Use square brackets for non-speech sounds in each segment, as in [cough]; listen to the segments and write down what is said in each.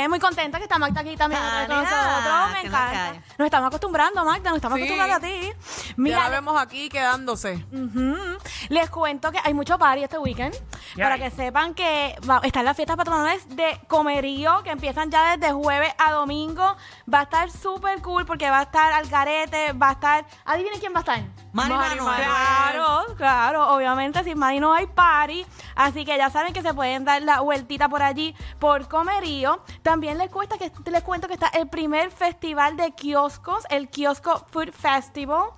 bien, muy contenta que está Magda aquí también otra vez con Tania, nosotros. Me que la encanta. cae. Nos estamos acostumbrando, Magda, nos estamos Sí. acostumbrando a ti. ya Mira, la vemos aquí quedándose. Ujú. Les cuento que hay mucho party este weekend. ¿Qué Para hay? que sepan que va- están las fiestas patronales de Comerío, que empiezan ya desde jueves a domingo. Va a estar súper cool porque va a estar Algarete, va a estar. Adivinen quién va a estar. Mari Mari Manuel. Manuel. Claro, claro, obviamente sin Mari no hay party, así que ya saben que se pueden dar la vueltita por allí por Comerío. También les cuesta que les cuento que está el primer festival de kioscos, el Kiosco Food Festival.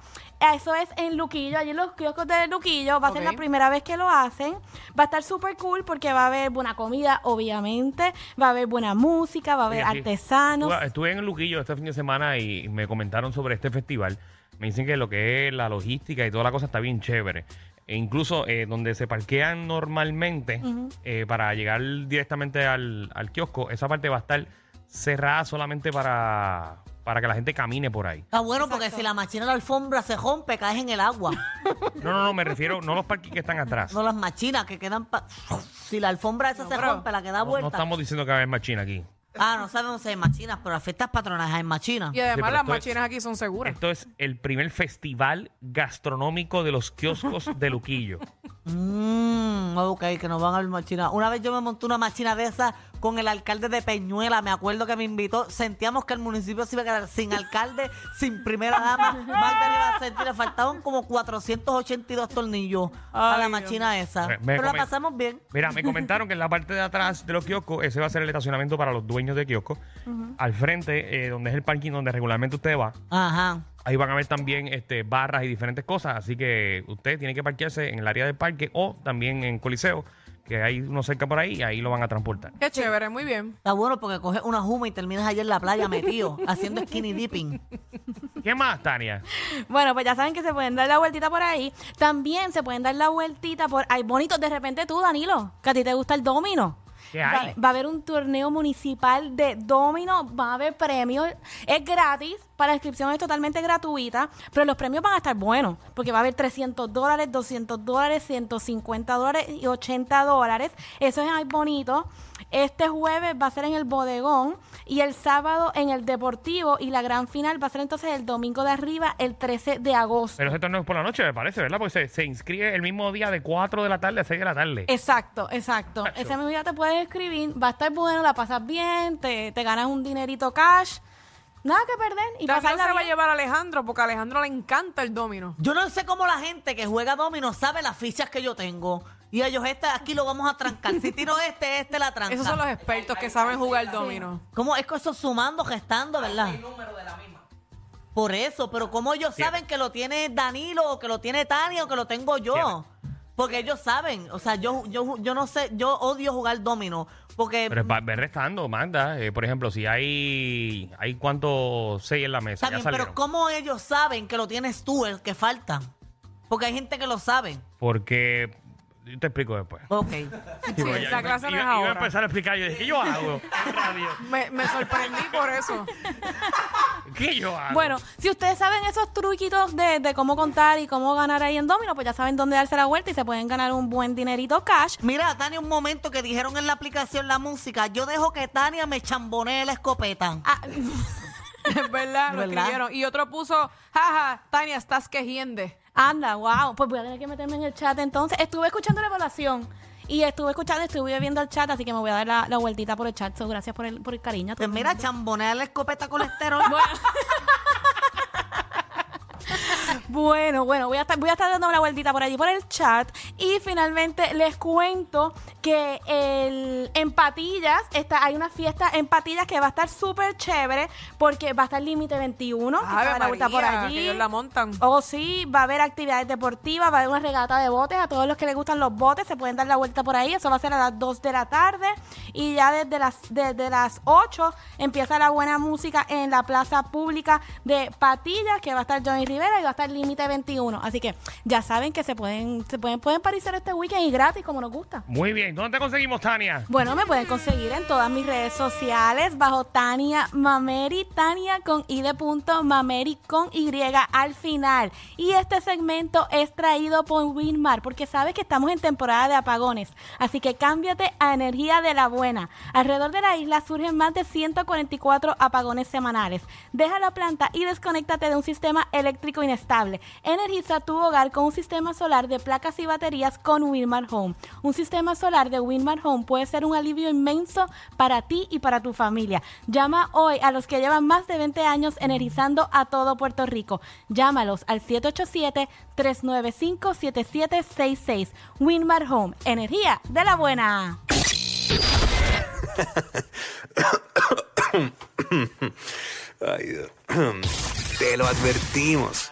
Eso es en Luquillo, allí en los kioscos de Luquillo. Va a ser la primera vez que lo hacen. Va a estar súper cool porque va a haber buena comida, obviamente. Va a haber buena música, va a haber sí. artesanos. Estuve en Luquillo este fin de semana y me comentaron sobre este festival. Me dicen que lo que es la logística y toda la cosa está bien chévere. E incluso eh, donde se parquean normalmente eh, para llegar directamente al, al kiosco, esa parte va a estar cerrada solamente para, para que la gente camine por ahí. Está bueno porque si la máquina de la alfombra se rompe, caes en el agua. No, no, no, me refiero, no los parques que están atrás. no las machinas que quedan... pa- Si la alfombra esa No, se rompe, la que da No, no vuelta. estamos diciendo que va a haber machina aquí. Ah, no sabemos si hay machinas, pero las fiestas patronales hay machinas. Y además pero las esto es- machinas aquí son seguras. Esto es el primer festival gastronómico de los kioscos de Luquillo. Mmm, [laughs] ok, que nos van a ver machinas. Una vez yo me monté una machina de esa con el alcalde de Peñuela, me acuerdo que me invitó. Sentíamos que el municipio se iba a quedar sin alcalde, [laughs] sin primera dama. Magda no iba a sentir, le faltaban como 482 tornillos a la Dios machina esa. Me- me Pero la comen- pasamos bien. Mira, me comentaron que en la parte de atrás de los kioscos, ese va a ser el estacionamiento para los dueños de kioscos. Al frente, eh, donde es el parking donde regularmente usted va, Ajá. ahí van a ver también este, barras y diferentes cosas. Así que usted tiene que parquearse en el área del parque o también en Coliseo, que hay uno cerca por ahí y ahí lo van a transportar. Qué chévere, muy bien. Está bueno porque coges una juma y terminas allí en la playa metido, [laughs] haciendo skinny dipping. ¿Qué más, Tania? Bueno, pues ya saben que se pueden dar la vueltita por ahí. También se pueden dar la vueltita por... Ay, bonito, de repente tú, Danilo, que a ti te gusta el domino. ¿Qué Va, hay? va a haber un torneo municipal de domino, va a haber premios, es gratis, para la inscripción es totalmente gratuita, pero los premios van a estar buenos, porque va a haber 300 dólares, 200 dólares, 150 dólares y 80 dólares. Eso es ay, bonito. Este jueves va a ser en el bodegón y el sábado en el deportivo y la gran final va a ser entonces el domingo de arriba, el 13 de agosto. Pero ese torneo es por la noche, me parece, ¿verdad? Porque se, se inscribe el mismo día de 4 de la tarde a 6 de la tarde. Exacto, exacto. Ese mismo día te puedes escribir, va a estar bueno, la pasas bien, te, te ganas un dinerito cash. Nada que perder y pasarla se va a llevar a Alejandro porque a Alejandro le encanta el domino. Yo no sé cómo la gente que juega domino sabe las fichas que yo tengo. Y ellos, este aquí lo vamos a trancar. Si tiro este, este la tranca. Esos son los expertos que saben jugar domino. ¿Cómo es que eso sumando, gestando, verdad? Por eso, pero ¿cómo ellos saben que lo tiene Danilo o que lo tiene Tania o que lo tengo yo? Porque ellos saben, o sea, yo, yo, yo no sé, yo odio jugar domino, porque Pero va, ve restando, Magda. Eh, por ejemplo, si hay, hay cuántos 6 en la mesa, ya salieron. pero ¿cómo ellos saben que lo tienes tú, el que falta? Porque hay gente que lo sabe. Porque yo te explico después. Ok. Sí, porque esa ya- clase no iba, es iba a ahora. empezar a explicar. Yo dije, ¿qué yo hago? en [laughs] radio? Me, me sorprendí por eso. [laughs] ¿Qué yo hago? Bueno, si ustedes saben esos truquitos de, de cómo contar y cómo ganar ahí en domino, pues ya saben dónde darse la vuelta y se pueden ganar un buen dinerito cash. Mira, Tania, un momento que dijeron en la aplicación la música, yo dejo que Tania me chambonee la escopeta. Ah, [laughs] Es verdad, lo ¿Verdad? escribieron. Y otro puso, jaja, Tania, estás quejiende. Anda, wow. Pues voy a tener que meterme en el chat entonces. Estuve escuchando la evaluación y estuve escuchando, estuve viendo el chat, así que me voy a dar la, la vueltita por el chat. So, gracias por el, por el cariño. Pues mira, mundo. chambonea la escopeta [laughs] colesterol. Bueno, bueno, voy a estar, voy a estar dando una vueltita por allí por el chat. Y finalmente les cuento que el, en Patillas está, hay una fiesta en Patillas que va a estar súper chévere porque va a estar límite 21. que Ave a la vuelta por María, que allí. ellos la montan. Oh, sí, va a haber actividades deportivas, va a haber una regata de botes. A todos los que les gustan los botes se pueden dar la vuelta por ahí. Eso va a ser a las 2 de la tarde. Y ya desde las, desde las 8 empieza la buena música en la plaza pública de Patillas, que va a estar Johnny Rivera y va a estar Límite 21. Así que ya saben que se pueden, se pueden, pueden parecer este weekend y gratis como nos gusta. Muy bien. ¿Dónde te conseguimos, Tania? Bueno, me pueden conseguir en todas mis redes sociales bajo Tania Mameri, Tania con I de punto, Mameri con Y al final. Y este segmento es traído por Winmar porque sabes que estamos en temporada de apagones. Así que cámbiate a energía de la buena. Alrededor de la isla surgen más de 144 apagones semanales. Deja la planta y desconéctate de un sistema eléctrico inestable. Energiza tu hogar con un sistema solar de placas y baterías con Winmar Home. Un sistema solar de Winmar Home puede ser un alivio inmenso para ti y para tu familia. Llama hoy a los que llevan más de 20 años energizando a todo Puerto Rico. Llámalos al 787-395-7766. Winmar Home, energía de la buena. [coughs] [coughs] Te lo advertimos.